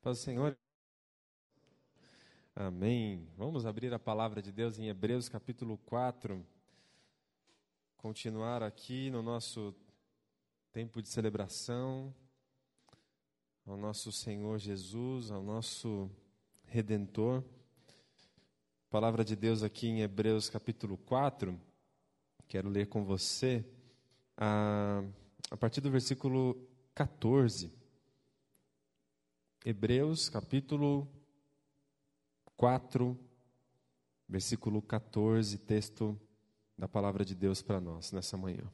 Paz Senhor. Amém. Vamos abrir a palavra de Deus em Hebreus capítulo 4. Continuar aqui no nosso tempo de celebração ao nosso Senhor Jesus, ao nosso Redentor. Palavra de Deus aqui em Hebreus capítulo 4. Quero ler com você a, a partir do versículo 14. Hebreus capítulo 4, versículo 14, texto da palavra de Deus para nós nessa manhã.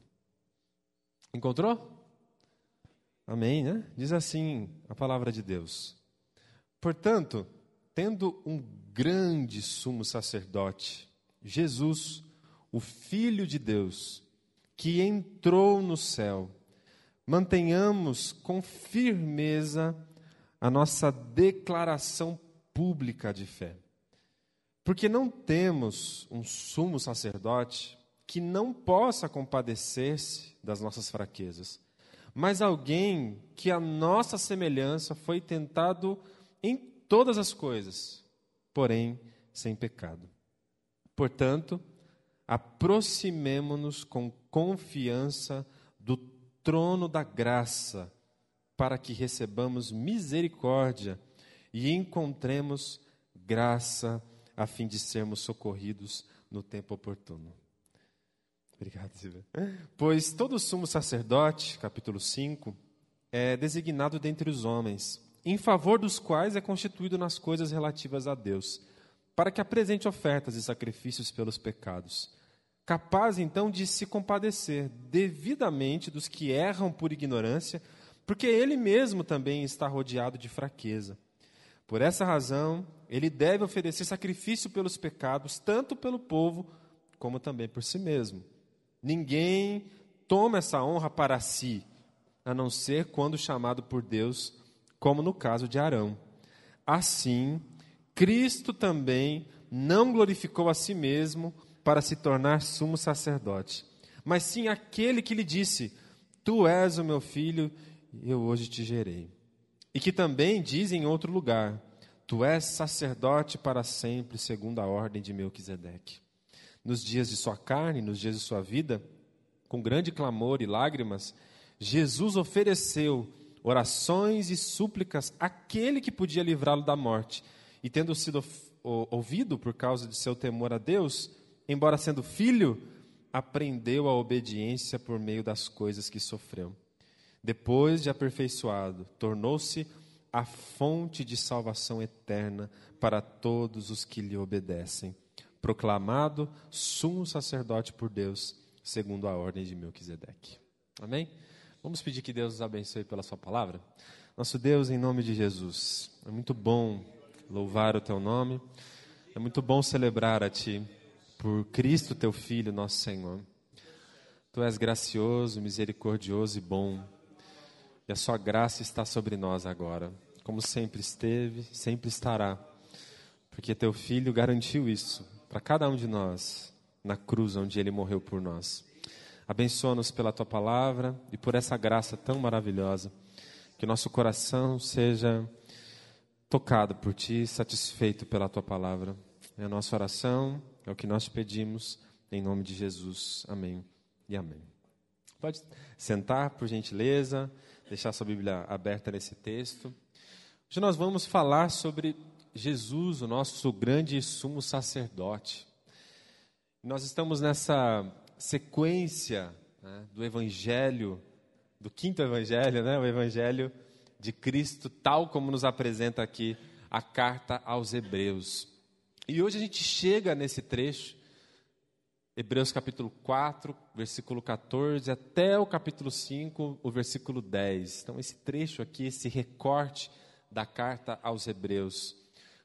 Encontrou? Amém, né? Diz assim a palavra de Deus. Portanto, tendo um grande sumo sacerdote, Jesus, o Filho de Deus, que entrou no céu, mantenhamos com firmeza a nossa declaração pública de fé. Porque não temos um sumo sacerdote que não possa compadecer-se das nossas fraquezas, mas alguém que a nossa semelhança foi tentado em todas as coisas, porém sem pecado. Portanto, aproximemo-nos com confiança do trono da graça para que recebamos misericórdia e encontremos graça a fim de sermos socorridos no tempo oportuno. Obrigado, Silvia. Pois todo sumo sacerdote, capítulo 5, é designado dentre os homens, em favor dos quais é constituído nas coisas relativas a Deus, para que apresente ofertas e sacrifícios pelos pecados, capaz então de se compadecer devidamente dos que erram por ignorância porque ele mesmo também está rodeado de fraqueza. Por essa razão, ele deve oferecer sacrifício pelos pecados, tanto pelo povo como também por si mesmo. Ninguém toma essa honra para si, a não ser quando chamado por Deus, como no caso de Arão. Assim, Cristo também não glorificou a si mesmo para se tornar sumo sacerdote, mas sim aquele que lhe disse: Tu és o meu filho, eu hoje te gerei. E que também diz em outro lugar: Tu és sacerdote para sempre, segundo a ordem de Melquisedeque. Nos dias de sua carne, nos dias de sua vida, com grande clamor e lágrimas, Jesus ofereceu orações e súplicas àquele que podia livrá-lo da morte. E tendo sido ouvido por causa de seu temor a Deus, embora sendo filho, aprendeu a obediência por meio das coisas que sofreu. Depois de aperfeiçoado, tornou-se a fonte de salvação eterna para todos os que lhe obedecem. Proclamado sumo sacerdote por Deus, segundo a ordem de Melquisedeque. Amém? Vamos pedir que Deus nos abençoe pela sua palavra? Nosso Deus, em nome de Jesus, é muito bom louvar o teu nome, é muito bom celebrar a ti, por Cristo teu Filho, nosso Senhor. Tu és gracioso, misericordioso e bom e a sua graça está sobre nós agora, como sempre esteve, sempre estará. Porque teu filho garantiu isso para cada um de nós na cruz onde ele morreu por nós. Abençoa-nos pela tua palavra e por essa graça tão maravilhosa. Que nosso coração seja tocado por ti, satisfeito pela tua palavra. É a nossa oração, é o que nós pedimos, em nome de Jesus. Amém e amém. Pode sentar, por gentileza deixar sua Bíblia aberta nesse texto. Hoje nós vamos falar sobre Jesus, o nosso grande sumo sacerdote. Nós estamos nessa sequência né, do Evangelho, do quinto Evangelho, né, o Evangelho de Cristo, tal como nos apresenta aqui a carta aos Hebreus. E hoje a gente chega nesse trecho Hebreus capítulo 4, versículo 14, até o capítulo 5, o versículo 10. Então, esse trecho aqui, esse recorte da carta aos Hebreus,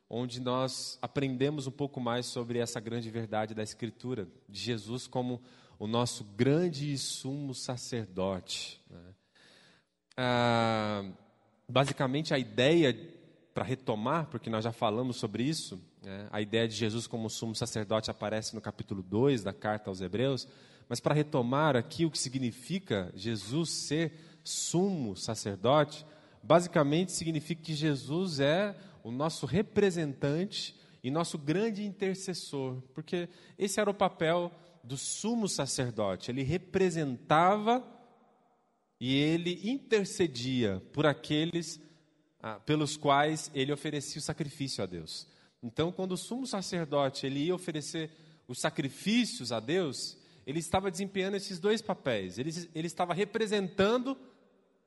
onde nós aprendemos um pouco mais sobre essa grande verdade da Escritura, de Jesus como o nosso grande e sumo sacerdote. Né? Ah, basicamente, a ideia, para retomar, porque nós já falamos sobre isso, né? A ideia de Jesus como sumo sacerdote aparece no capítulo 2 da carta aos Hebreus, mas para retomar aqui o que significa Jesus ser sumo sacerdote, basicamente significa que Jesus é o nosso representante e nosso grande intercessor, porque esse era o papel do sumo sacerdote. Ele representava e ele intercedia por aqueles ah, pelos quais ele oferecia o sacrifício a Deus. Então, quando o sumo sacerdote ele ia oferecer os sacrifícios a Deus, ele estava desempenhando esses dois papéis. Ele, ele estava representando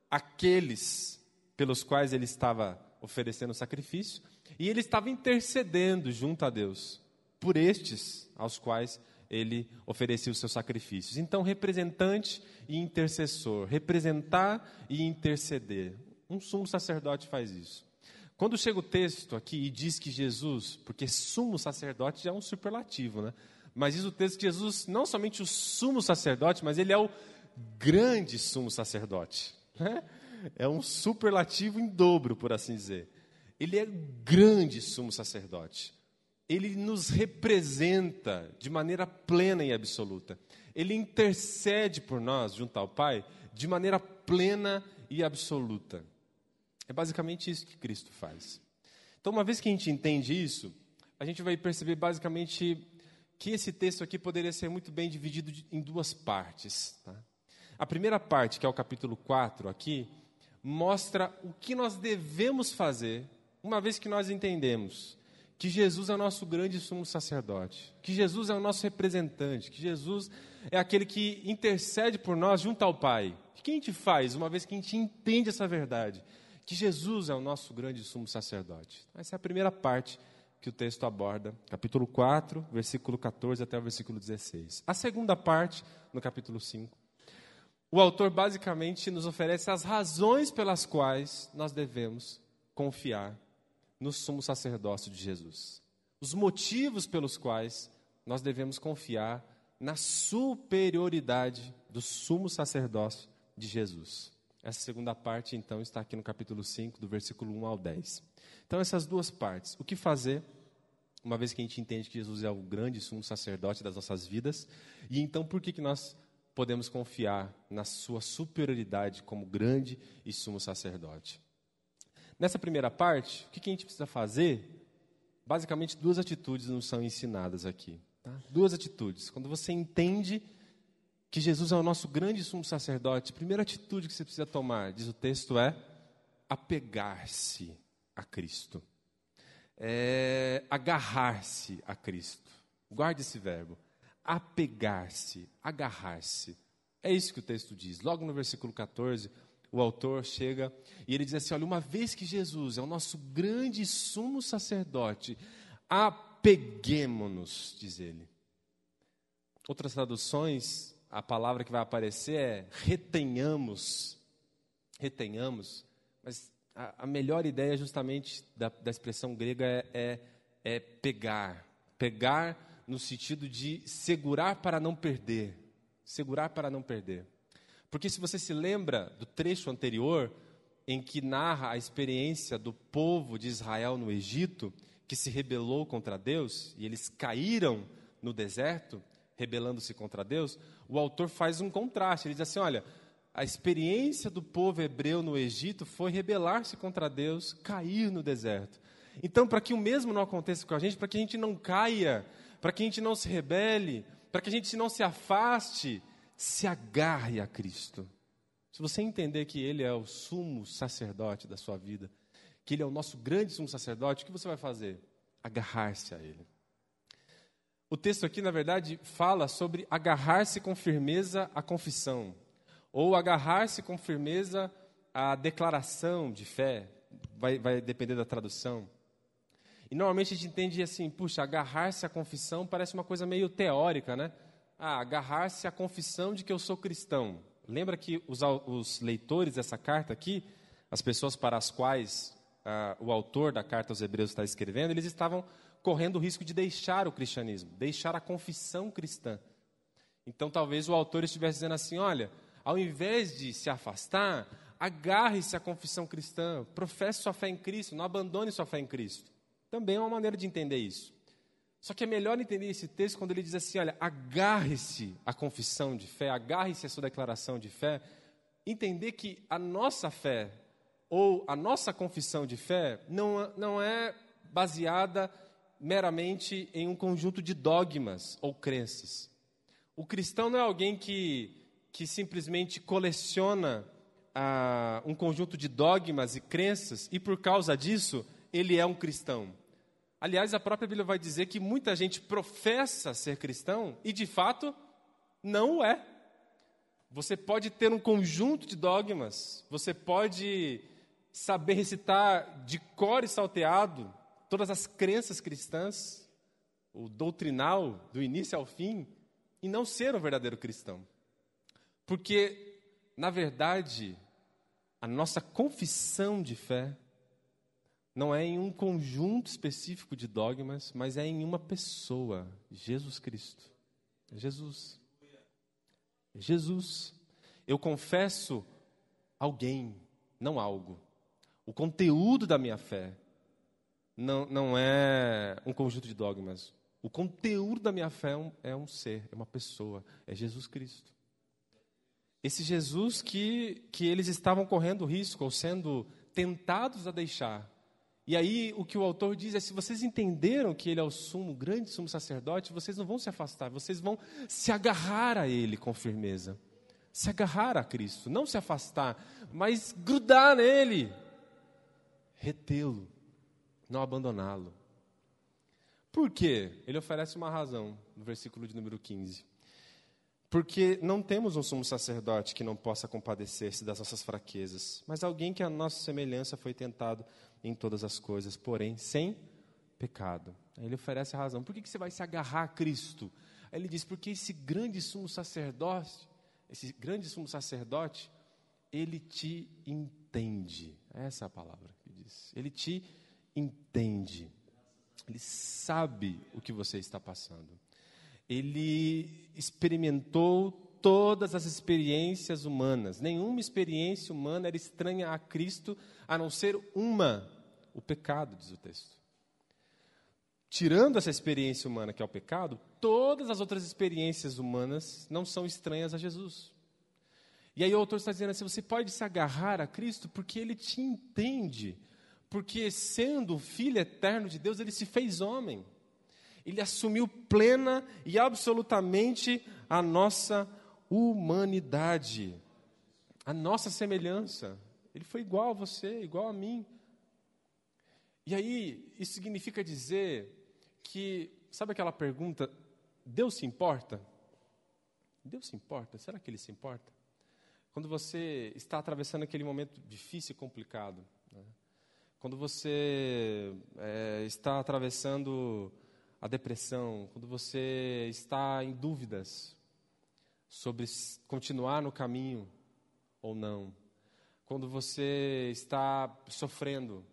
aqueles pelos quais ele estava oferecendo sacrifício, e ele estava intercedendo junto a Deus por estes aos quais ele oferecia os seus sacrifícios. Então, representante e intercessor, representar e interceder. Um sumo sacerdote faz isso. Quando chega o texto aqui e diz que Jesus, porque sumo sacerdote já é um superlativo, né? Mas diz o texto que Jesus, não somente o sumo sacerdote, mas ele é o grande sumo sacerdote. Né? É um superlativo em dobro, por assim dizer. Ele é grande sumo sacerdote. Ele nos representa de maneira plena e absoluta. Ele intercede por nós junto ao Pai de maneira plena e absoluta. É basicamente isso que Cristo faz. Então, uma vez que a gente entende isso, a gente vai perceber basicamente que esse texto aqui poderia ser muito bem dividido em duas partes. Tá? A primeira parte, que é o capítulo 4 aqui, mostra o que nós devemos fazer, uma vez que nós entendemos que Jesus é o nosso grande sumo sacerdote, que Jesus é o nosso representante, que Jesus é aquele que intercede por nós junto ao Pai. O que a gente faz uma vez que a gente entende essa verdade? Que Jesus é o nosso grande sumo sacerdote. Essa é a primeira parte que o texto aborda, capítulo 4, versículo 14 até o versículo 16. A segunda parte, no capítulo 5, o autor basicamente nos oferece as razões pelas quais nós devemos confiar no sumo sacerdócio de Jesus. Os motivos pelos quais nós devemos confiar na superioridade do sumo sacerdócio de Jesus. Essa segunda parte, então, está aqui no capítulo 5, do versículo 1 ao 10. Então, essas duas partes. O que fazer, uma vez que a gente entende que Jesus é o grande sumo sacerdote das nossas vidas, e então por que, que nós podemos confiar na sua superioridade como grande e sumo sacerdote? Nessa primeira parte, o que, que a gente precisa fazer? Basicamente, duas atitudes nos são ensinadas aqui. Tá? Duas atitudes. Quando você entende que Jesus é o nosso grande sumo sacerdote, a primeira atitude que você precisa tomar, diz o texto, é apegar-se a Cristo. É agarrar-se a Cristo. Guarde esse verbo. Apegar-se, agarrar-se. É isso que o texto diz. Logo no versículo 14, o autor chega e ele diz assim: Olha, uma vez que Jesus é o nosso grande sumo sacerdote, apeguemo-nos, diz ele. Outras traduções a palavra que vai aparecer é retenhamos. Retenhamos. Mas a, a melhor ideia, justamente, da, da expressão grega é, é, é pegar. Pegar no sentido de segurar para não perder. Segurar para não perder. Porque se você se lembra do trecho anterior, em que narra a experiência do povo de Israel no Egito, que se rebelou contra Deus, e eles caíram no deserto, rebelando-se contra Deus, o autor faz um contraste. Ele diz assim: olha, a experiência do povo hebreu no Egito foi rebelar-se contra Deus, cair no deserto. Então, para que o mesmo não aconteça com a gente, para que a gente não caia, para que a gente não se rebele, para que a gente não se afaste, se agarre a Cristo. Se você entender que Ele é o sumo sacerdote da sua vida, que Ele é o nosso grande sumo sacerdote, o que você vai fazer? Agarrar-se a Ele. O texto aqui, na verdade, fala sobre agarrar-se com firmeza à confissão, ou agarrar-se com firmeza à declaração de fé, vai, vai depender da tradução. E normalmente a gente entende assim, puxa, agarrar-se à confissão parece uma coisa meio teórica, né? Ah, agarrar-se à confissão de que eu sou cristão. Lembra que os, os leitores dessa carta aqui, as pessoas para as quais ah, o autor da carta aos Hebreus está escrevendo, eles estavam correndo o risco de deixar o cristianismo, deixar a confissão cristã. Então, talvez o autor estivesse dizendo assim: olha, ao invés de se afastar, agarre-se à confissão cristã, professe sua fé em Cristo, não abandone sua fé em Cristo. Também é uma maneira de entender isso. Só que é melhor entender esse texto quando ele diz assim: olha, agarre-se à confissão de fé, agarre-se à sua declaração de fé, entender que a nossa fé ou a nossa confissão de fé não, não é baseada meramente em um conjunto de dogmas ou crenças. O cristão não é alguém que, que simplesmente coleciona ah, um conjunto de dogmas e crenças e por causa disso ele é um cristão. Aliás, a própria Bíblia vai dizer que muita gente professa ser cristão e de fato não o é. Você pode ter um conjunto de dogmas, você pode saber recitar de cor e salteado todas as crenças cristãs, o doutrinal do início ao fim, e não ser um verdadeiro cristão. Porque, na verdade, a nossa confissão de fé não é em um conjunto específico de dogmas, mas é em uma pessoa, Jesus Cristo. Jesus. Jesus. Eu confesso alguém, não algo. O conteúdo da minha fé não, não é um conjunto de dogmas. O conteúdo da minha fé é um, é um ser, é uma pessoa, é Jesus Cristo. Esse Jesus que, que eles estavam correndo risco ou sendo tentados a deixar. E aí o que o autor diz é: se vocês entenderam que ele é o sumo, grande sumo sacerdote, vocês não vão se afastar, vocês vão se agarrar a ele com firmeza. Se agarrar a Cristo, não se afastar, mas grudar nele, retê-lo, não abandoná-lo. Por quê? Ele oferece uma razão no versículo de número 15. Porque não temos um sumo sacerdote que não possa compadecer-se das nossas fraquezas, mas alguém que a nossa semelhança foi tentado em todas as coisas, porém sem pecado. Aí ele oferece a razão. Por que, que você vai se agarrar a Cristo? Aí ele diz: porque esse grande sumo sacerdote, esse grande sumo sacerdote, ele te entende. Essa é a palavra que diz. Ele te entende. Ele sabe o que você está passando. Ele experimentou todas as experiências humanas. Nenhuma experiência humana era estranha a Cristo, a não ser uma, o pecado, diz o texto. Tirando essa experiência humana que é o pecado, todas as outras experiências humanas não são estranhas a Jesus. E aí o autor está dizendo assim: você pode se agarrar a Cristo porque ele te entende porque sendo Filho eterno de Deus, ele se fez homem. Ele assumiu plena e absolutamente a nossa humanidade, a nossa semelhança. Ele foi igual a você, igual a mim. E aí, isso significa dizer que, sabe aquela pergunta, Deus se importa? Deus se importa? Será que Ele se importa? Quando você está atravessando aquele momento difícil e complicado, né? Quando você é, está atravessando a depressão, quando você está em dúvidas sobre continuar no caminho ou não, quando você está sofrendo,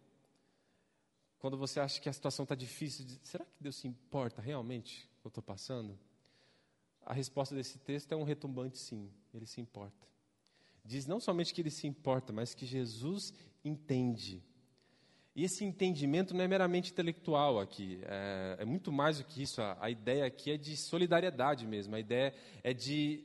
quando você acha que a situação está difícil, será que Deus se importa realmente o que eu estou passando? A resposta desse texto é um retumbante sim, ele se importa. Diz não somente que ele se importa, mas que Jesus entende e esse entendimento não é meramente intelectual aqui, é, é muito mais do que isso. A, a, ideia aqui é de solidariedade mesmo. A ideia é de.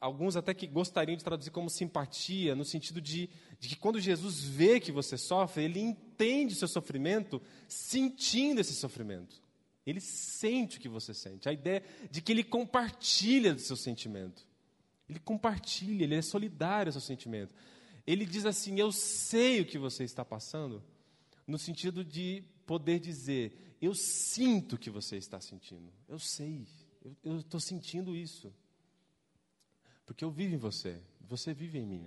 Alguns até que gostariam de traduzir como simpatia, no sentido de, de que quando Jesus vê que você sofre, ele entende o seu sofrimento, sentindo esse sofrimento. Ele sente o que você sente. A ideia de que ele compartilha do seu sentimento. Ele compartilha, ele é solidário ao seu sentimento. Ele diz assim: Eu sei o que você está passando no sentido de poder dizer: eu sinto que você está sentindo, eu sei, eu estou sentindo isso, porque eu vivo em você, você vive em mim.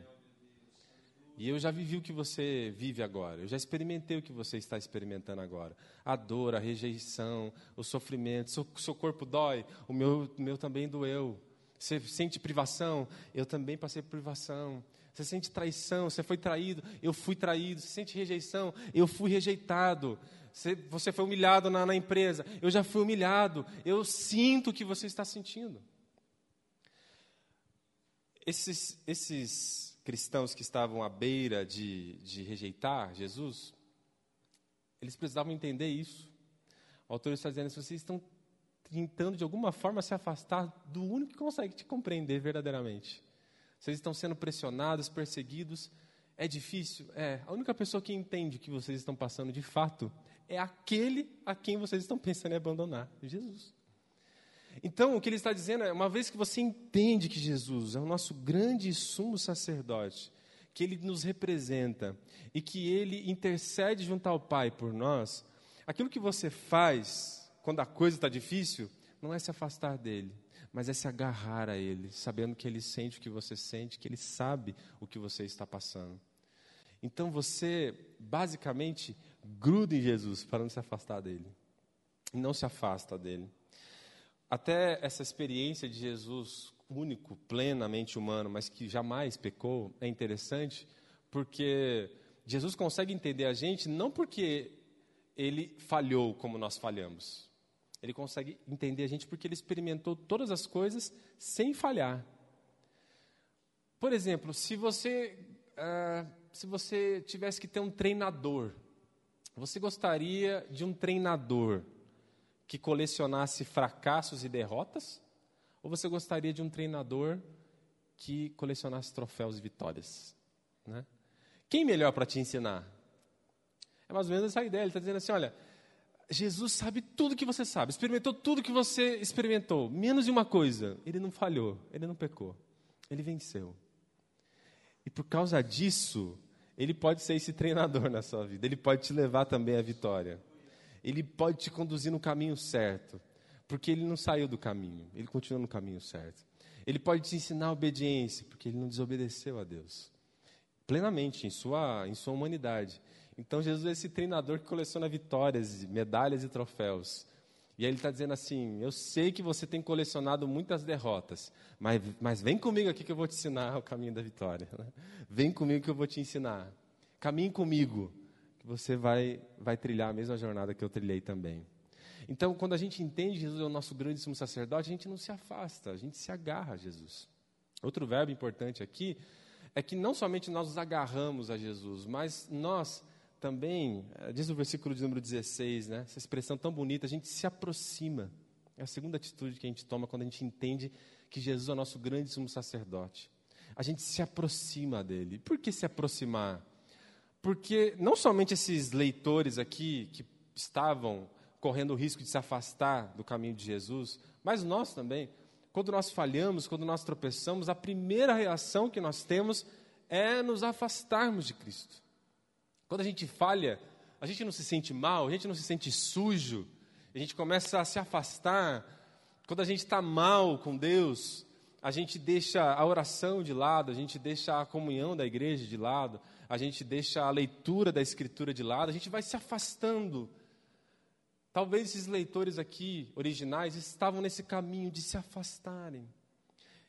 E eu já vivi o que você vive agora. Eu já experimentei o que você está experimentando agora. A dor, a rejeição, o sofrimento. Seu, seu corpo dói, o meu, meu também doeu. Você sente privação, eu também passei por privação. Você sente traição, você foi traído, eu fui traído. Você sente rejeição, eu fui rejeitado. Você, você foi humilhado na, na empresa, eu já fui humilhado. Eu sinto o que você está sentindo. Esses, esses cristãos que estavam à beira de, de rejeitar Jesus, eles precisavam entender isso. O autor está dizendo: vocês estão tentando de alguma forma se afastar do único que consegue te compreender verdadeiramente vocês estão sendo pressionados, perseguidos. É difícil? É. A única pessoa que entende o que vocês estão passando de fato é aquele a quem vocês estão pensando em abandonar Jesus. Então, o que ele está dizendo é: uma vez que você entende que Jesus é o nosso grande sumo sacerdote, que ele nos representa e que ele intercede junto ao Pai por nós, aquilo que você faz quando a coisa está difícil não é se afastar dele, mas é se agarrar a ele, sabendo que ele sente o que você sente, que ele sabe o que você está passando. Então você, basicamente, gruda em Jesus para não se afastar dele. Não se afasta dele. Até essa experiência de Jesus único, plenamente humano, mas que jamais pecou, é interessante, porque Jesus consegue entender a gente não porque ele falhou como nós falhamos. Ele consegue entender a gente porque ele experimentou todas as coisas sem falhar. Por exemplo, se você, uh, se você tivesse que ter um treinador, você gostaria de um treinador que colecionasse fracassos e derrotas? Ou você gostaria de um treinador que colecionasse troféus e vitórias? Né? Quem melhor para te ensinar? É mais ou menos essa ideia. Ele está dizendo assim: olha, Jesus sabe tudo que você sabe, experimentou tudo que você experimentou, menos de uma coisa: ele não falhou, ele não pecou, ele venceu. E por causa disso, ele pode ser esse treinador na sua vida, ele pode te levar também à vitória. Ele pode te conduzir no caminho certo, porque ele não saiu do caminho, ele continua no caminho certo. Ele pode te ensinar a obediência, porque ele não desobedeceu a Deus. Plenamente, em sua, em sua humanidade. Então, Jesus é esse treinador que coleciona vitórias, medalhas e troféus. E aí ele está dizendo assim: Eu sei que você tem colecionado muitas derrotas, mas, mas vem comigo aqui que eu vou te ensinar o caminho da vitória. Né? Vem comigo que eu vou te ensinar. Caminhe comigo, que você vai, vai trilhar a mesma jornada que eu trilhei também. Então, quando a gente entende Jesus é o nosso grande sumo sacerdote, a gente não se afasta, a gente se agarra a Jesus. Outro verbo importante aqui é que não somente nós nos agarramos a Jesus, mas nós também, eh, diz o versículo de número 16, né, essa expressão tão bonita, a gente se aproxima. É a segunda atitude que a gente toma quando a gente entende que Jesus é o nosso grande sumo sacerdote. A gente se aproxima dele. Por que se aproximar? Porque não somente esses leitores aqui que estavam correndo o risco de se afastar do caminho de Jesus, mas nós também. Quando nós falhamos, quando nós tropeçamos, a primeira reação que nós temos é nos afastarmos de Cristo. Quando a gente falha, a gente não se sente mal, a gente não se sente sujo, a gente começa a se afastar. Quando a gente está mal com Deus, a gente deixa a oração de lado, a gente deixa a comunhão da igreja de lado, a gente deixa a leitura da Escritura de lado, a gente vai se afastando. Talvez esses leitores aqui, originais, estavam nesse caminho de se afastarem.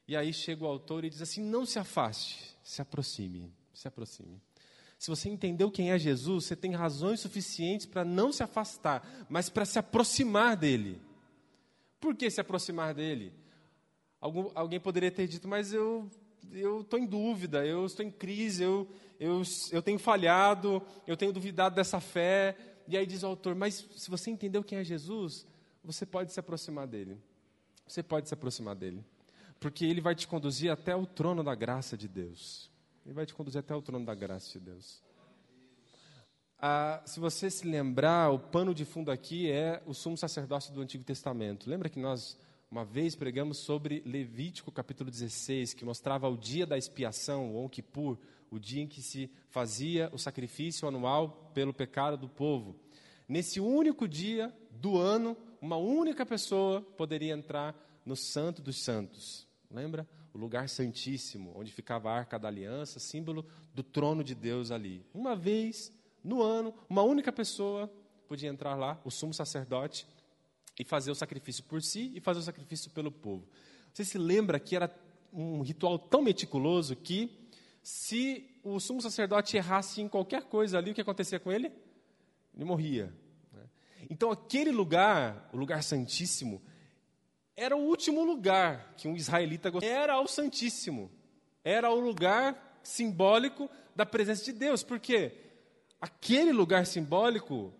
E aí chega o autor e diz assim: não se afaste, se aproxime, se aproxime. Se você entendeu quem é Jesus, você tem razões suficientes para não se afastar, mas para se aproximar dele. Por que se aproximar dele? Algum, alguém poderia ter dito, mas eu eu estou em dúvida, eu estou em crise, eu, eu, eu tenho falhado, eu tenho duvidado dessa fé. E aí diz o autor, mas se você entendeu quem é Jesus, você pode se aproximar dele. Você pode se aproximar dele. Porque ele vai te conduzir até o trono da graça de Deus. Ele vai te conduzir até o trono da graça de Deus. Ah, se você se lembrar, o pano de fundo aqui é o sumo sacerdócio do Antigo Testamento. Lembra que nós uma vez pregamos sobre Levítico capítulo 16, que mostrava o dia da expiação, o Yom Kippur, o dia em que se fazia o sacrifício anual pelo pecado do povo. Nesse único dia do ano, uma única pessoa poderia entrar no Santo dos Santos. Lembra? O lugar santíssimo, onde ficava a arca da aliança, símbolo do trono de Deus ali. Uma vez no ano, uma única pessoa podia entrar lá, o sumo sacerdote, e fazer o sacrifício por si e fazer o sacrifício pelo povo. Você se lembra que era um ritual tão meticuloso que, se o sumo sacerdote errasse em qualquer coisa ali, o que acontecia com ele? Ele morria. Né? Então, aquele lugar, o lugar santíssimo, era o último lugar que um israelita gostaria. Era o Santíssimo. Era o lugar simbólico da presença de Deus. Porque aquele lugar simbólico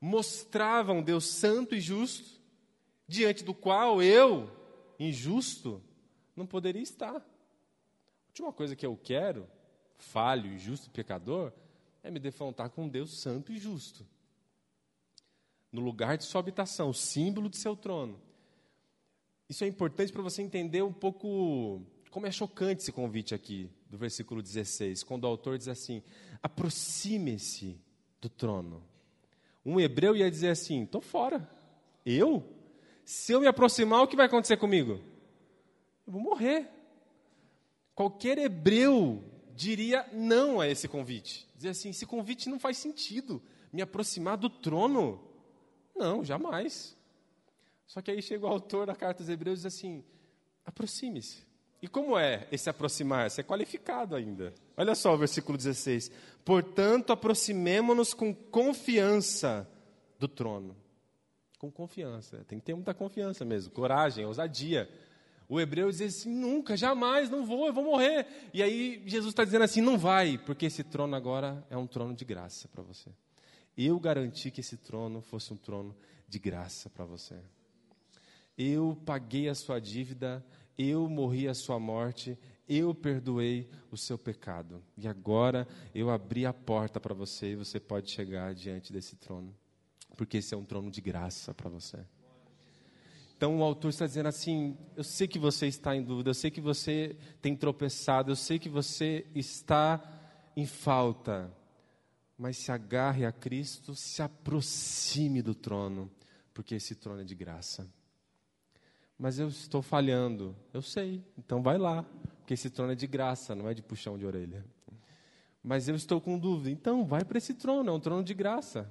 mostrava um Deus santo e justo, diante do qual eu, injusto, não poderia estar. A última coisa que eu quero falho, injusto pecador, é me defrontar com um Deus santo e justo. No lugar de sua habitação, símbolo de seu trono. Isso é importante para você entender um pouco como é chocante esse convite aqui, do versículo 16, quando o autor diz assim: aproxime-se do trono. Um hebreu ia dizer assim: estou fora. Eu? Se eu me aproximar, o que vai acontecer comigo? Eu vou morrer. Qualquer hebreu diria não a esse convite. Dizer assim: esse convite não faz sentido. Me aproximar do trono? Não, jamais. Só que aí chega o autor da carta aos Hebreus e diz assim: aproxime-se. E como é esse aproximar-se? É qualificado ainda. Olha só o versículo 16. Portanto, aproximemo-nos com confiança do trono. Com confiança. Tem que ter muita confiança mesmo, coragem, ousadia. O hebreu diz assim: nunca, jamais, não vou, eu vou morrer. E aí Jesus está dizendo assim: não vai, porque esse trono agora é um trono de graça para você. Eu garanti que esse trono fosse um trono de graça para você. Eu paguei a sua dívida, eu morri a sua morte, eu perdoei o seu pecado. E agora eu abri a porta para você e você pode chegar diante desse trono. Porque esse é um trono de graça para você. Então o autor está dizendo assim: eu sei que você está em dúvida, eu sei que você tem tropeçado, eu sei que você está em falta, mas se agarre a Cristo, se aproxime do trono, porque esse trono é de graça. Mas eu estou falhando, eu sei, então vai lá, porque esse trono é de graça, não é de puxão de orelha. Mas eu estou com dúvida, então vai para esse trono, é um trono de graça.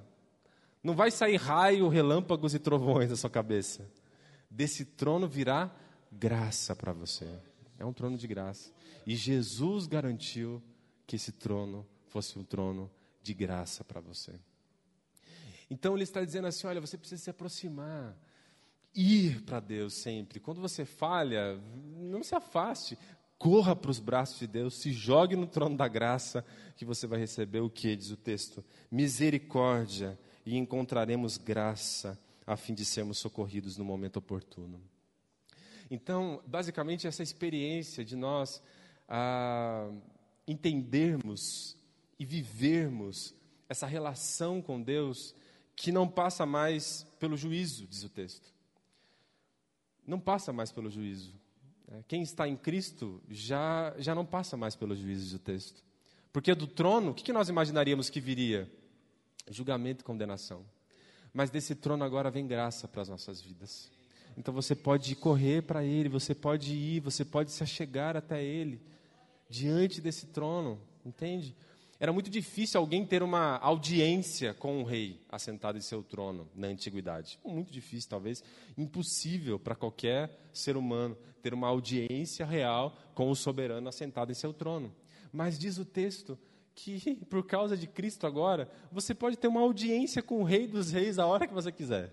Não vai sair raio, relâmpagos e trovões da sua cabeça desse trono virá graça para você. É um trono de graça. E Jesus garantiu que esse trono fosse um trono de graça para você. Então ele está dizendo assim: olha, você precisa se aproximar, ir para Deus sempre. Quando você falha, não se afaste, corra para os braços de Deus, se jogue no trono da graça, que você vai receber o que diz o texto? Misericórdia, e encontraremos graça a fim de sermos socorridos no momento oportuno. Então, basicamente, essa experiência de nós ah, entendermos e vivermos essa relação com Deus que não passa mais pelo juízo, diz o texto. Não passa mais pelo juízo. É, quem está em Cristo já, já não passa mais pelo juízo, diz o texto. Porque do trono, o que nós imaginaríamos que viria? Julgamento e condenação mas desse trono agora vem graça para as nossas vidas. Então você pode correr para Ele, você pode ir, você pode se achegar até Ele, diante desse trono, entende? Era muito difícil alguém ter uma audiência com o rei assentado em seu trono na antiguidade. Muito difícil, talvez impossível para qualquer ser humano ter uma audiência real com o soberano assentado em seu trono. Mas diz o texto que por causa de Cristo agora, você pode ter uma audiência com o Rei dos Reis a hora que você quiser.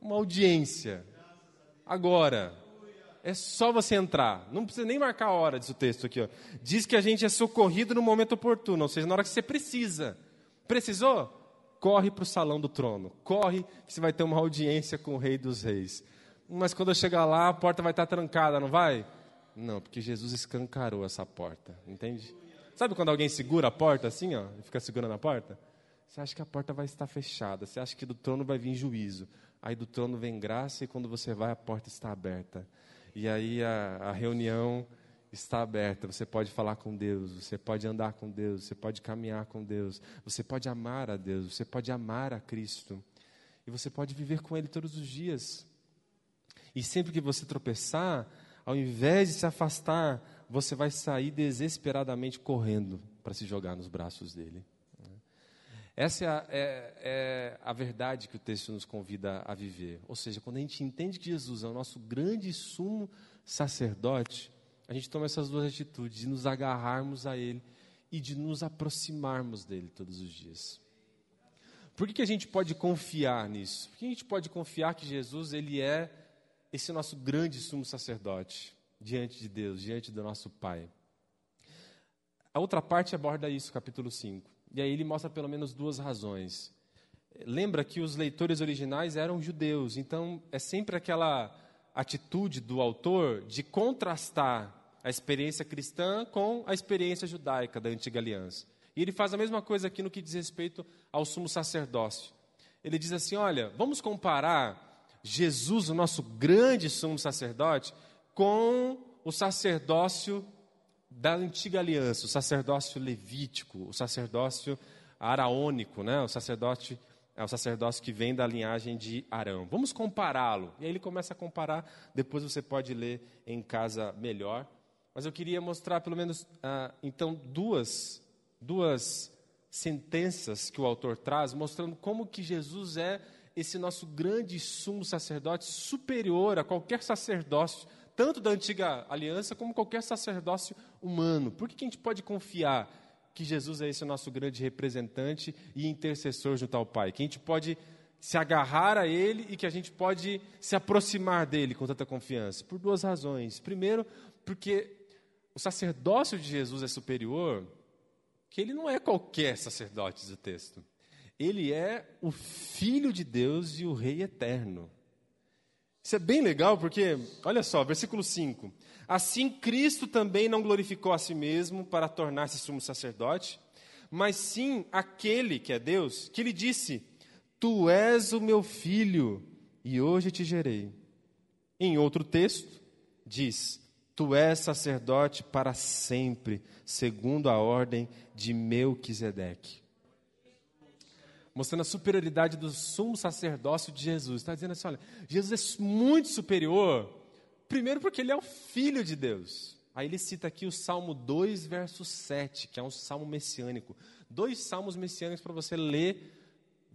Uma audiência. Agora. É só você entrar. Não precisa nem marcar a hora, diz o texto aqui. Ó. Diz que a gente é socorrido no momento oportuno, ou seja, na hora que você precisa. Precisou? Corre para o salão do trono. Corre que você vai ter uma audiência com o Rei dos Reis. Mas quando eu chegar lá, a porta vai estar trancada, não vai? Não, porque Jesus escancarou essa porta. Entende? Sabe quando alguém segura a porta assim, ó, e fica segurando a porta? Você acha que a porta vai estar fechada, você acha que do trono vai vir juízo. Aí do trono vem graça e quando você vai, a porta está aberta. E aí a, a reunião está aberta. Você pode falar com Deus, você pode andar com Deus, você pode caminhar com Deus, você pode amar a Deus, você pode amar a Cristo. E você pode viver com Ele todos os dias. E sempre que você tropeçar, ao invés de se afastar, você vai sair desesperadamente correndo para se jogar nos braços dele. Essa é a, é, é a, verdade que o texto nos convida a viver. Ou seja, quando a gente entende que Jesus é o nosso grande sumo sacerdote, a gente toma essas duas atitudes, de nos agarrarmos a Ele e de nos aproximarmos dele todos os dias. Por que, que a gente pode confiar nisso? Por que a gente pode confiar que Jesus ele é esse nosso grande sumo sacerdote? diante de Deus, diante do nosso Pai. A outra parte aborda isso, capítulo 5. E aí ele mostra pelo menos duas razões. Lembra que os leitores originais eram judeus, então é sempre aquela atitude do autor de contrastar a experiência cristã com a experiência judaica da antiga aliança. E ele faz a mesma coisa aqui no que diz respeito ao sumo sacerdócio. Ele diz assim: olha, vamos comparar Jesus, o nosso grande sumo sacerdote, com o sacerdócio da antiga aliança, o sacerdócio levítico, o sacerdócio araônico, né? o sacerdócio é o sacerdócio que vem da linhagem de Arão. Vamos compará-lo. E aí ele começa a comparar, depois você pode ler em casa melhor. Mas eu queria mostrar pelo menos, ah, então, duas, duas sentenças que o autor traz, mostrando como que Jesus é esse nosso grande sumo sacerdote superior a qualquer sacerdócio, tanto da antiga aliança como qualquer sacerdócio humano. Por que, que a gente pode confiar que Jesus é esse nosso grande representante e intercessor junto ao Pai? Que a gente pode se agarrar a Ele e que a gente pode se aproximar dele com tanta confiança? Por duas razões. Primeiro, porque o sacerdócio de Jesus é superior, que ele não é qualquer sacerdote do texto. Ele é o Filho de Deus e o Rei eterno. Isso é bem legal porque, olha só, versículo 5. Assim Cristo também não glorificou a si mesmo para tornar-se sumo sacerdote, mas sim aquele que é Deus, que lhe disse: Tu és o meu filho, e hoje te gerei. Em outro texto, diz: Tu és sacerdote para sempre, segundo a ordem de Melquisedeque. Mostrando a superioridade do sumo sacerdócio de Jesus. Está dizendo assim: olha, Jesus é muito superior, primeiro porque ele é o Filho de Deus. Aí ele cita aqui o Salmo 2, verso 7, que é um salmo messiânico. Dois salmos messiânicos para você ler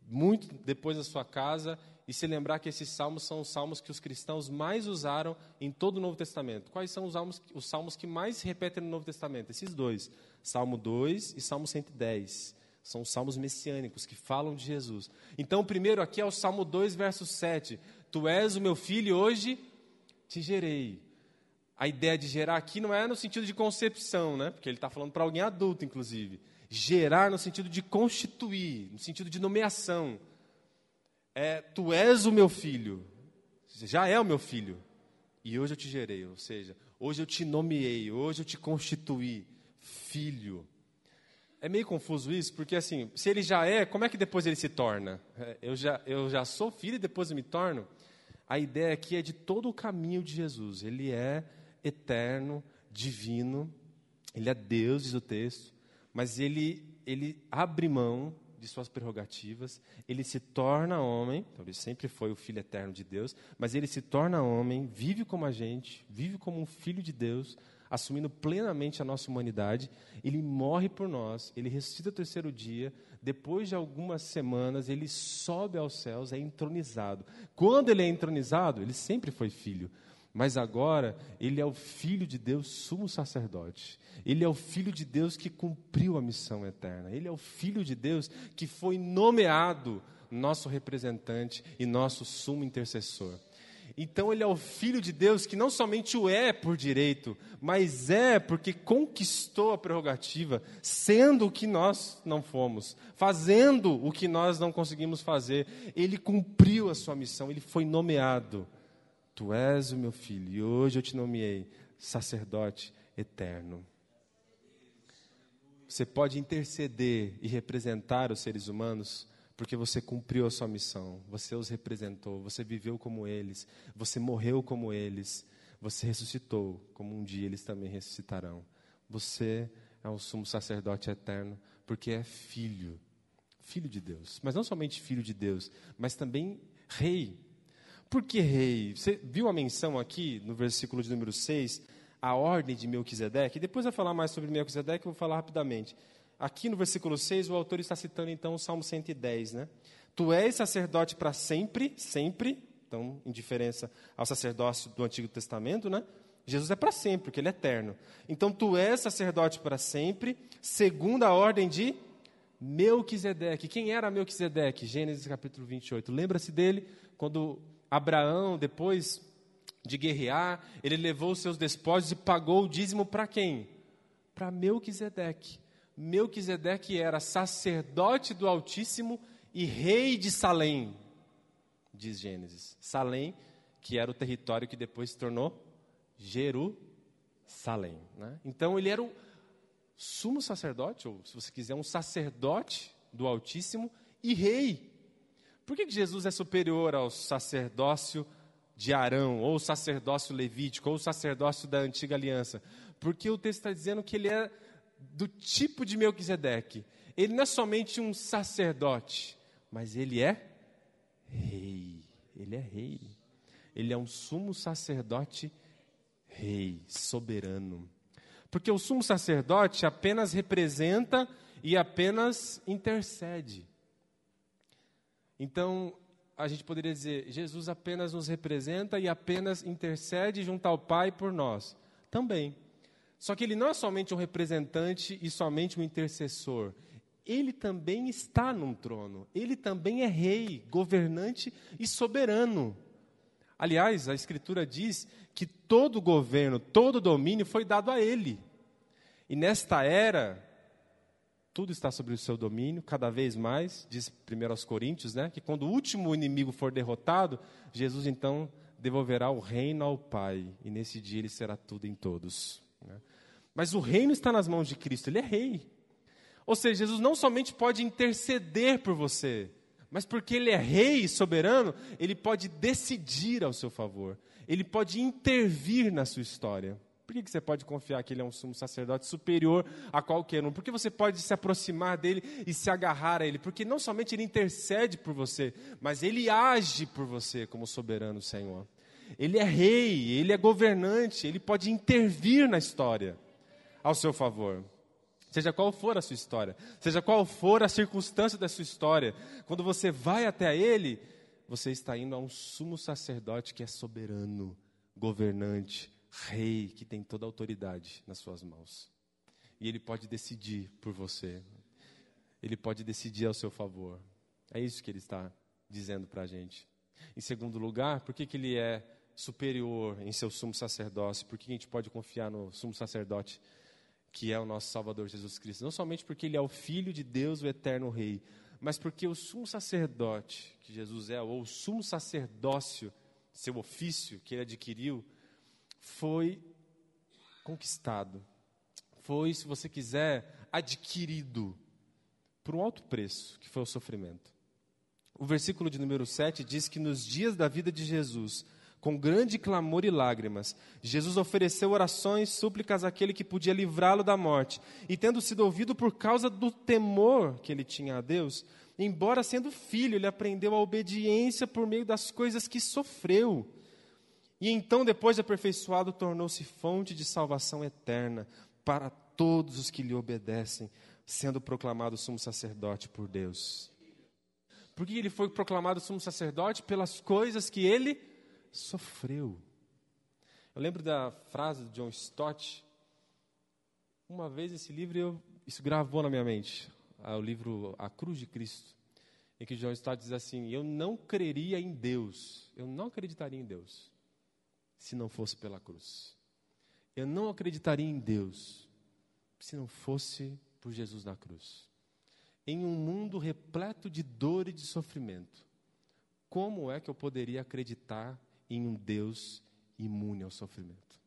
muito depois da sua casa e se lembrar que esses salmos são os salmos que os cristãos mais usaram em todo o Novo Testamento. Quais são os salmos, os salmos que mais se repetem no Novo Testamento? Esses dois, Salmo 2 e Salmo 110. São os salmos messiânicos que falam de Jesus. Então, primeiro aqui é o Salmo 2, verso 7. Tu és o meu filho hoje te gerei. A ideia de gerar aqui não é no sentido de concepção, né? porque ele está falando para alguém adulto, inclusive. Gerar no sentido de constituir, no sentido de nomeação é: Tu és o meu filho, já é o meu filho, e hoje eu te gerei, ou seja, hoje eu te nomeei, hoje eu te constituí filho. É meio confuso isso, porque assim, se ele já é, como é que depois ele se torna? É, eu já, eu já sou filho e depois eu me torno? A ideia aqui é de todo o caminho de Jesus. Ele é eterno, divino, ele é Deus, diz o texto, mas ele, ele abre mão de suas prerrogativas, ele se torna homem, então ele sempre foi o Filho eterno de Deus, mas ele se torna homem, vive como a gente, vive como um filho de Deus, assumindo plenamente a nossa humanidade. Ele morre por nós, ele ressuscita o terceiro dia, depois de algumas semanas, ele sobe aos céus, é entronizado. Quando ele é entronizado, ele sempre foi filho. Mas agora, ele é o Filho de Deus, sumo sacerdote. Ele é o Filho de Deus que cumpriu a missão eterna. Ele é o Filho de Deus que foi nomeado nosso representante e nosso sumo intercessor. Então, ele é o Filho de Deus que não somente o é por direito, mas é porque conquistou a prerrogativa, sendo o que nós não fomos, fazendo o que nós não conseguimos fazer. Ele cumpriu a sua missão, ele foi nomeado. Tu és o meu filho, e hoje eu te nomeei sacerdote eterno. Você pode interceder e representar os seres humanos porque você cumpriu a sua missão, você os representou, você viveu como eles, você morreu como eles, você ressuscitou como um dia eles também ressuscitarão. Você é o sumo sacerdote eterno porque é filho, filho de Deus. Mas não somente filho de Deus, mas também rei por que rei? Você viu a menção aqui no versículo de número 6, a ordem de Melquisedeque? Depois eu vou falar mais sobre Melquisedeque, eu vou falar rapidamente. Aqui no versículo 6, o autor está citando então o Salmo 110, né? Tu és sacerdote para sempre, sempre, então, em diferença ao sacerdócio do Antigo Testamento, né? Jesus é para sempre, porque ele é eterno. Então, tu és sacerdote para sempre, segundo a ordem de Melquisedeque. Quem era Melquisedeque? Gênesis capítulo 28. Lembra-se dele quando Abraão, depois de guerrear, ele levou seus despojos e pagou o dízimo para quem? Para Melquisedeque. Melquisedeque era sacerdote do Altíssimo e rei de Salém, diz Gênesis. Salém, que era o território que depois se tornou Jerusalém. Salém. Né? Então ele era o sumo sacerdote, ou se você quiser, um sacerdote do Altíssimo e rei. Por que Jesus é superior ao sacerdócio de Arão, ou sacerdócio levítico, ou sacerdócio da antiga aliança? Porque o texto está dizendo que ele é do tipo de Melquisedeque. Ele não é somente um sacerdote, mas ele é rei. Ele é rei. Ele é um sumo sacerdote rei, soberano. Porque o sumo sacerdote apenas representa e apenas intercede. Então, a gente poderia dizer: Jesus apenas nos representa e apenas intercede junto ao Pai por nós. Também. Só que ele não é somente um representante e somente um intercessor. Ele também está num trono. Ele também é rei, governante e soberano. Aliás, a Escritura diz que todo governo, todo domínio foi dado a ele. E nesta era, tudo está sobre o seu domínio, cada vez mais, diz 1 Coríntios, né, que quando o último inimigo for derrotado, Jesus então devolverá o reino ao Pai, e nesse dia ele será tudo em todos. Né? Mas o reino está nas mãos de Cristo, ele é rei. Ou seja, Jesus não somente pode interceder por você, mas porque ele é rei e soberano, ele pode decidir ao seu favor, ele pode intervir na sua história. Por que, você pode confiar que ele é um sumo sacerdote superior a qualquer um? Porque você pode se aproximar dele e se agarrar a ele? Porque não somente ele intercede por você, mas ele age por você como soberano Senhor. Ele é rei, ele é governante, ele pode intervir na história ao seu favor. Seja qual for a sua história, seja qual for a circunstância da sua história, quando você vai até ele, você está indo a um sumo sacerdote que é soberano, governante, rei que tem toda a autoridade nas suas mãos. E ele pode decidir por você. Ele pode decidir ao seu favor. É isso que ele está dizendo para a gente. Em segundo lugar, por que, que ele é superior em seu sumo sacerdócio? Por que a gente pode confiar no sumo sacerdote, que é o nosso Salvador Jesus Cristo? Não somente porque ele é o Filho de Deus, o eterno Rei, mas porque o sumo sacerdote que Jesus é, ou o sumo sacerdócio, seu ofício que ele adquiriu, foi conquistado, foi, se você quiser, adquirido por um alto preço, que foi o sofrimento. O versículo de número 7 diz que nos dias da vida de Jesus, com grande clamor e lágrimas, Jesus ofereceu orações, súplicas àquele que podia livrá-lo da morte. E tendo sido ouvido por causa do temor que ele tinha a Deus, embora sendo filho, ele aprendeu a obediência por meio das coisas que sofreu. E então, depois de aperfeiçoado, tornou-se fonte de salvação eterna para todos os que lhe obedecem, sendo proclamado sumo sacerdote por Deus. Por que ele foi proclamado sumo sacerdote? Pelas coisas que ele sofreu. Eu lembro da frase de John Stott. Uma vez esse livro, eu, isso gravou na minha mente. Ah, o livro A Cruz de Cristo. Em que John Stott diz assim: Eu não creria em Deus. Eu não acreditaria em Deus se não fosse pela cruz. Eu não acreditaria em Deus se não fosse por Jesus na cruz. Em um mundo repleto de dor e de sofrimento, como é que eu poderia acreditar em um Deus imune ao sofrimento?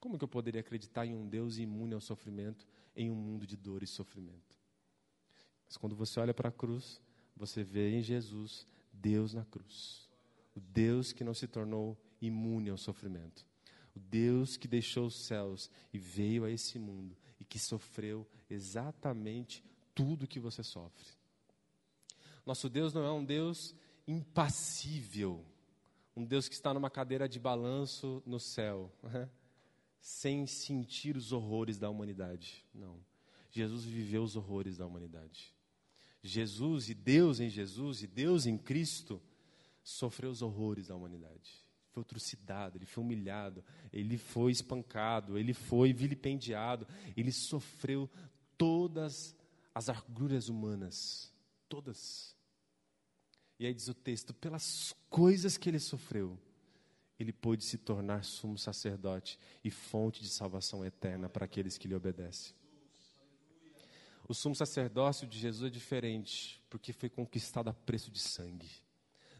Como que eu poderia acreditar em um Deus imune ao sofrimento em um mundo de dor e sofrimento? Mas quando você olha para a cruz, você vê em Jesus Deus na cruz. O Deus que não se tornou imune ao sofrimento. O Deus que deixou os céus e veio a esse mundo e que sofreu exatamente tudo que você sofre. Nosso Deus não é um Deus impassível, um Deus que está numa cadeira de balanço no céu, sem sentir os horrores da humanidade. Não. Jesus viveu os horrores da humanidade. Jesus e Deus em Jesus e Deus em Cristo sofreu os horrores da humanidade foi trucidado, ele foi humilhado, ele foi espancado, ele foi vilipendiado, ele sofreu todas as agruras humanas, todas. E aí diz o texto: pelas coisas que ele sofreu, ele pôde se tornar sumo sacerdote e fonte de salvação eterna para aqueles que lhe obedecem. O sumo sacerdócio de Jesus é diferente, porque foi conquistado a preço de sangue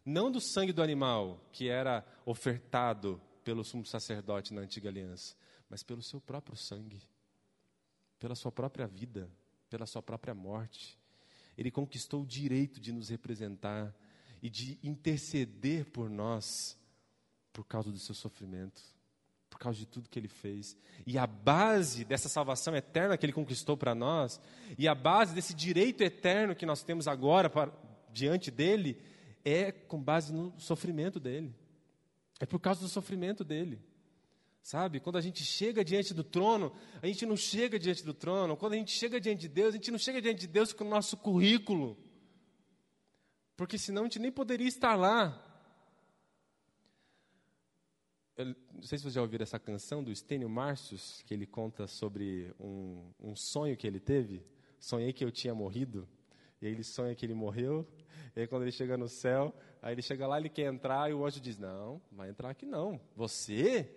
não do sangue do animal que era ofertado pelo sumo sacerdote na antiga aliança, mas pelo seu próprio sangue, pela sua própria vida, pela sua própria morte. Ele conquistou o direito de nos representar e de interceder por nós por causa do seu sofrimento, por causa de tudo que ele fez. E a base dessa salvação eterna que ele conquistou para nós, e a base desse direito eterno que nós temos agora diante dele, é com base no sofrimento dele. É por causa do sofrimento dele. Sabe? Quando a gente chega diante do trono, a gente não chega diante do trono. Quando a gente chega diante de Deus, a gente não chega diante de Deus com o nosso currículo. Porque senão a gente nem poderia estar lá. Eu não sei se vocês já ouviram essa canção do Stênio Marcius, que ele conta sobre um, um sonho que ele teve. Sonhei que eu tinha morrido. E aí ele sonha que ele morreu. E aí quando ele chega no céu, aí ele chega lá, ele quer entrar, e o anjo diz: Não, vai entrar aqui não. Você?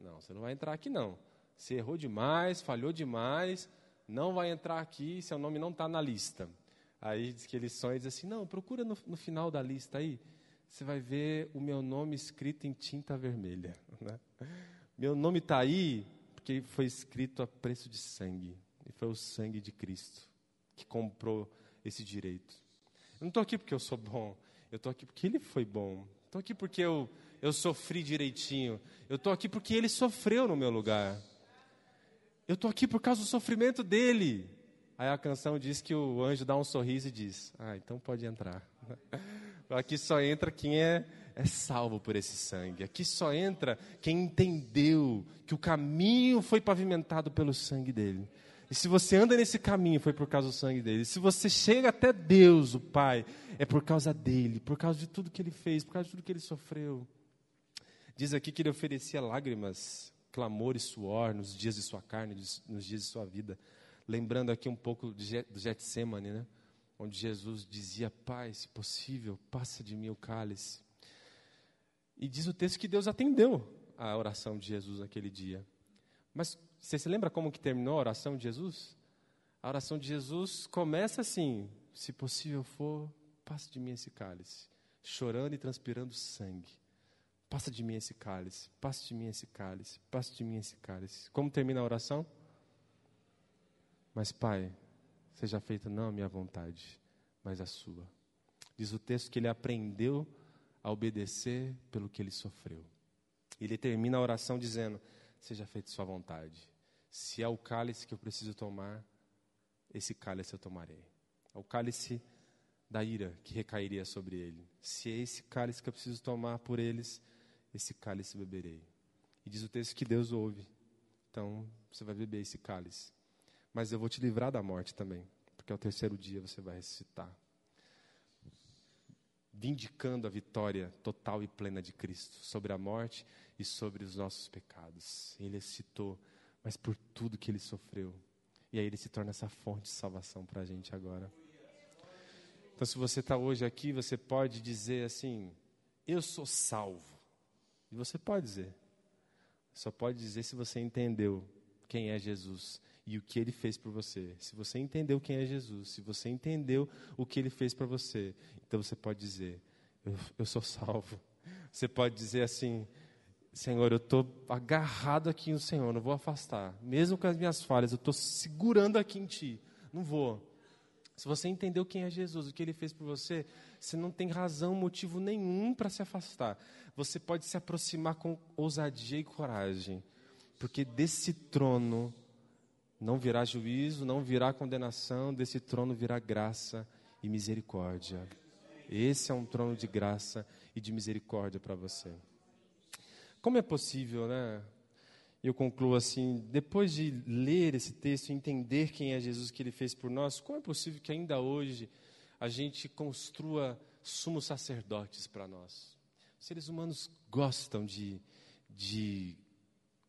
Não, você não vai entrar aqui não. Você errou demais, falhou demais, não vai entrar aqui, seu nome não está na lista. Aí diz que ele sonha e diz assim: Não, procura no, no final da lista aí, você vai ver o meu nome escrito em tinta vermelha. Né? Meu nome está aí porque foi escrito a preço de sangue. E foi o sangue de Cristo que comprou esse direito. Eu não estou aqui porque eu sou bom, eu estou aqui porque Ele foi bom. Estou aqui porque eu, eu sofri direitinho. Eu estou aqui porque Ele sofreu no meu lugar. Eu estou aqui por causa do sofrimento dele. Aí a canção diz que o anjo dá um sorriso e diz: Ah, então pode entrar. Aqui só entra quem é, é salvo por esse sangue. Aqui só entra quem entendeu que o caminho foi pavimentado pelo sangue dele. E se você anda nesse caminho, foi por causa do sangue dele. E se você chega até Deus, o Pai, é por causa dele, por causa de tudo que ele fez, por causa de tudo que ele sofreu. Diz aqui que ele oferecia lágrimas, clamor e suor nos dias de sua carne, nos dias de sua vida. Lembrando aqui um pouco do Getsemane, né? onde Jesus dizia: Pai, se possível, passa de mim o cálice. E diz o texto que Deus atendeu a oração de Jesus naquele dia. Mas você se lembra como que terminou a oração de Jesus? A oração de Jesus começa assim: se possível for, passe de mim esse cálice, chorando e transpirando sangue. Passa de mim esse cálice, passe de mim esse cálice, passe de mim esse cálice. Como termina a oração? Mas, Pai, seja feita não a minha vontade, mas a sua. Diz o texto que ele aprendeu a obedecer pelo que ele sofreu. Ele termina a oração dizendo: Seja feita sua vontade. Se é o cálice que eu preciso tomar, esse cálice eu tomarei. É o cálice da ira que recairia sobre ele. Se é esse cálice que eu preciso tomar por eles, esse cálice beberei. E diz o texto que Deus ouve. Então, você vai beber esse cálice. Mas eu vou te livrar da morte também, porque ao terceiro dia você vai ressuscitar. Vindicando a vitória total e plena de Cristo sobre a morte e sobre os nossos pecados. Ele ressuscitou mas por tudo que ele sofreu. E aí ele se torna essa fonte de salvação para a gente agora. Então, se você está hoje aqui, você pode dizer assim: Eu sou salvo. E você pode dizer. Só pode dizer se você entendeu quem é Jesus e o que ele fez por você. Se você entendeu quem é Jesus, se você entendeu o que ele fez para você, então você pode dizer: eu, eu sou salvo. Você pode dizer assim: Senhor, eu estou agarrado aqui no Senhor, não vou afastar. Mesmo com as minhas falhas, eu estou segurando aqui em Ti. Não vou. Se você entendeu quem é Jesus, o que Ele fez por você, você não tem razão, motivo nenhum para se afastar. Você pode se aproximar com ousadia e coragem, porque desse trono não virá juízo, não virá condenação, desse trono virá graça e misericórdia. Esse é um trono de graça e de misericórdia para você. Como é possível, né? Eu concluo assim, depois de ler esse texto e entender quem é Jesus que ele fez por nós, como é possível que ainda hoje a gente construa sumos sacerdotes para nós? Os seres humanos gostam de, de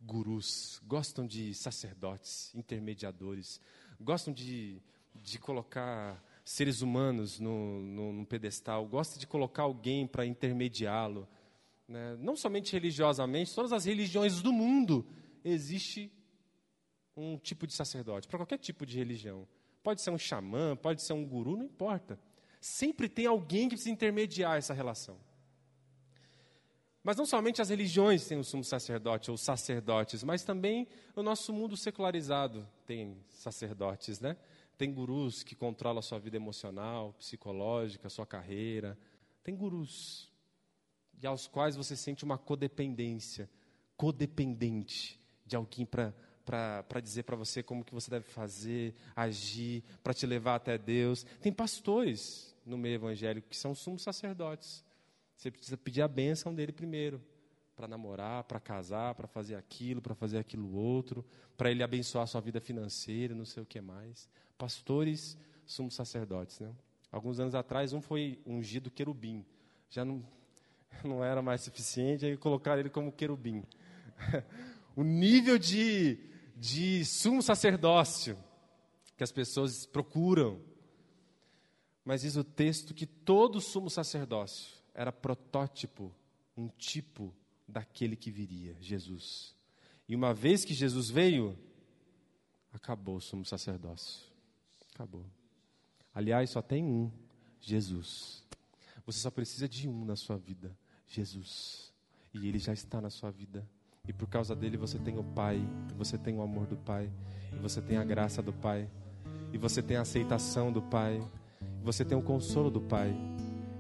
gurus, gostam de sacerdotes, intermediadores, gostam de, de colocar seres humanos no, no, no pedestal, gostam de colocar alguém para intermediá-lo né, não somente religiosamente, todas as religiões do mundo existe um tipo de sacerdote, para qualquer tipo de religião. Pode ser um xamã, pode ser um guru, não importa. Sempre tem alguém que precisa intermediar essa relação. Mas não somente as religiões têm o sumo sacerdote ou sacerdotes, mas também o nosso mundo secularizado tem sacerdotes, né? Tem gurus que controlam a sua vida emocional, psicológica, sua carreira. Tem gurus e aos quais você sente uma codependência, codependente de alguém para para dizer para você como que você deve fazer, agir, para te levar até Deus. Tem pastores no meio evangélico que são sumos sacerdotes. Você precisa pedir a bênção dele primeiro, para namorar, para casar, para fazer aquilo, para fazer aquilo outro, para ele abençoar a sua vida financeira, não sei o que mais. Pastores, sumos sacerdotes, né? Alguns anos atrás, um foi ungido querubim. Já não, não era mais suficiente, aí colocaram ele como querubim. o nível de, de sumo sacerdócio que as pessoas procuram. Mas diz o texto que todo sumo sacerdócio era protótipo, um tipo daquele que viria, Jesus. E uma vez que Jesus veio, acabou o sumo sacerdócio. Acabou. Aliás, só tem um, Jesus. Você só precisa de um na sua vida, Jesus. E ele já está na sua vida. E por causa dele você tem o Pai, você tem o amor do Pai, você tem a graça do Pai, e você tem a aceitação do Pai, você tem o consolo do Pai.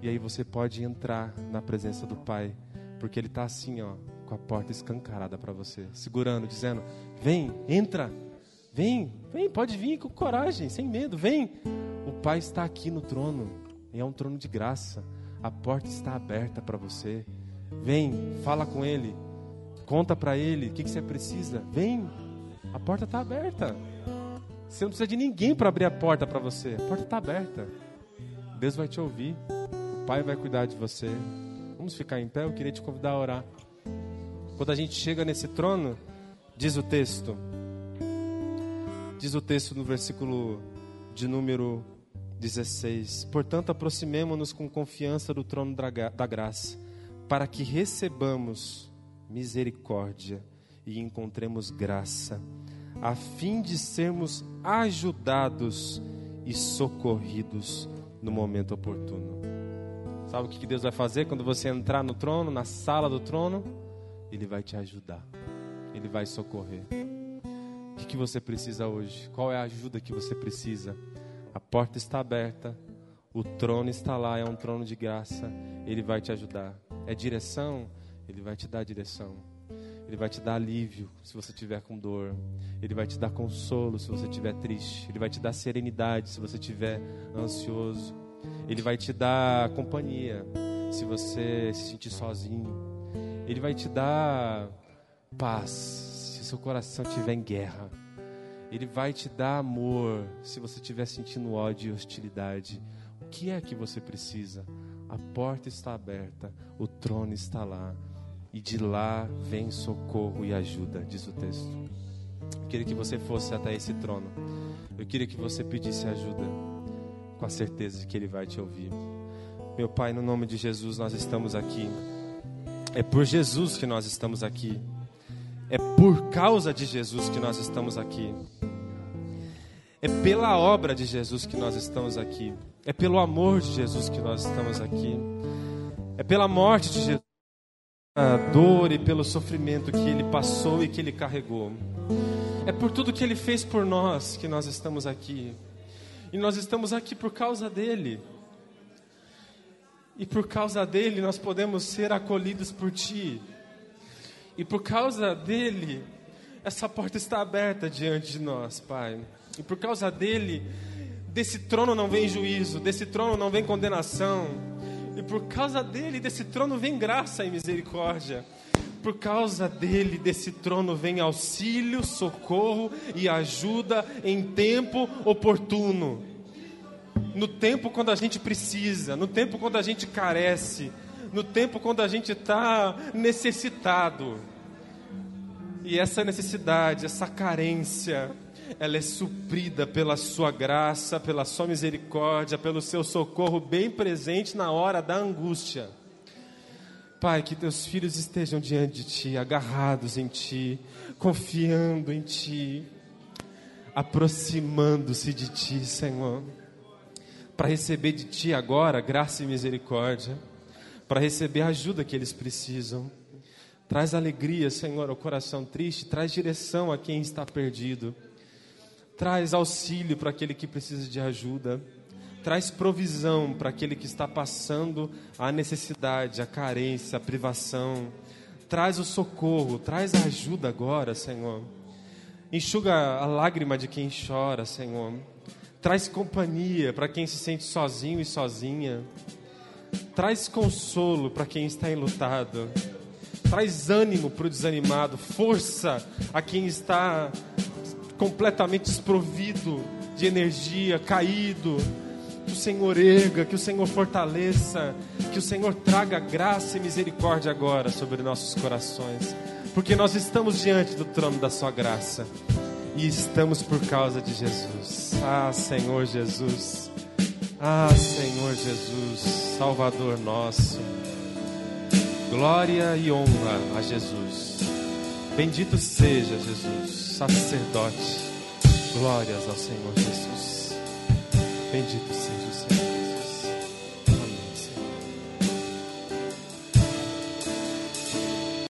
E aí você pode entrar na presença do Pai, porque Ele está assim, ó, com a porta escancarada para você, segurando, dizendo: Vem, entra, vem, vem, pode vir com coragem, sem medo, vem. O Pai está aqui no trono, e é um trono de graça. A porta está aberta para você. Vem, fala com Ele. Conta para ele o que, que você precisa. Vem, a porta está aberta. Você não precisa de ninguém para abrir a porta para você. A porta está aberta. Deus vai te ouvir. Pai vai cuidar de você. Vamos ficar em pé. Eu queria te convidar a orar. Quando a gente chega nesse trono, diz o texto. Diz o texto no versículo de número 16: Portanto, aproximemo-nos com confiança do trono da graça, para que recebamos misericórdia e encontremos graça, a fim de sermos ajudados e socorridos no momento oportuno. Sabe o que Deus vai fazer quando você entrar no trono, na sala do trono? Ele vai te ajudar, ele vai socorrer. O que você precisa hoje? Qual é a ajuda que você precisa? A porta está aberta, o trono está lá, é um trono de graça, ele vai te ajudar. É direção? Ele vai te dar direção. Ele vai te dar alívio se você estiver com dor. Ele vai te dar consolo se você estiver triste. Ele vai te dar serenidade se você estiver ansioso. Ele vai te dar companhia se você se sentir sozinho. Ele vai te dar paz se seu coração estiver em guerra. Ele vai te dar amor se você estiver sentindo ódio e hostilidade. O que é que você precisa? A porta está aberta, o trono está lá e de lá vem socorro e ajuda, diz o texto. Eu queria que você fosse até esse trono. Eu queria que você pedisse ajuda, com a certeza de que Ele vai te ouvir. Meu Pai, no nome de Jesus, nós estamos aqui. É por Jesus que nós estamos aqui. É por causa de Jesus que nós estamos aqui. É pela obra de Jesus que nós estamos aqui. É pelo amor de Jesus que nós estamos aqui. É pela morte de Jesus a dor e pelo sofrimento que ele passou e que ele carregou. É por tudo que ele fez por nós que nós estamos aqui. E nós estamos aqui por causa dele. E por causa dele nós podemos ser acolhidos por ti. E por causa dele, essa porta está aberta diante de nós, Pai. E por causa dele, desse trono não vem juízo, desse trono não vem condenação e por causa dele, desse trono, vem graça e misericórdia. Por causa dele, desse trono, vem auxílio, socorro e ajuda em tempo oportuno. No tempo quando a gente precisa, no tempo quando a gente carece, no tempo quando a gente está necessitado. E essa necessidade, essa carência, ela é suprida pela sua graça, pela sua misericórdia, pelo seu socorro bem presente na hora da angústia. Pai, que teus filhos estejam diante de ti, agarrados em ti, confiando em ti, aproximando-se de ti, Senhor, para receber de ti agora graça e misericórdia para receber a ajuda que eles precisam. Traz alegria, Senhor, ao coração triste, traz direção a quem está perdido. Traz auxílio para aquele que precisa de ajuda. Traz provisão para aquele que está passando a necessidade, a carência, a privação. Traz o socorro, traz a ajuda agora, Senhor. Enxuga a lágrima de quem chora, Senhor. Traz companhia para quem se sente sozinho e sozinha. Traz consolo para quem está enlutado. Traz ânimo para o desanimado, força a quem está completamente desprovido de energia, caído que o Senhor erga, que o Senhor fortaleça, que o Senhor traga graça e misericórdia agora sobre nossos corações, porque nós estamos diante do trono da Sua graça e estamos por causa de Jesus. Ah, Senhor Jesus, ah, Senhor Jesus, Salvador nosso, glória e honra a Jesus. Bendito seja Jesus, sacerdote. Glórias ao Senhor Jesus. Bendito seja o Senhor.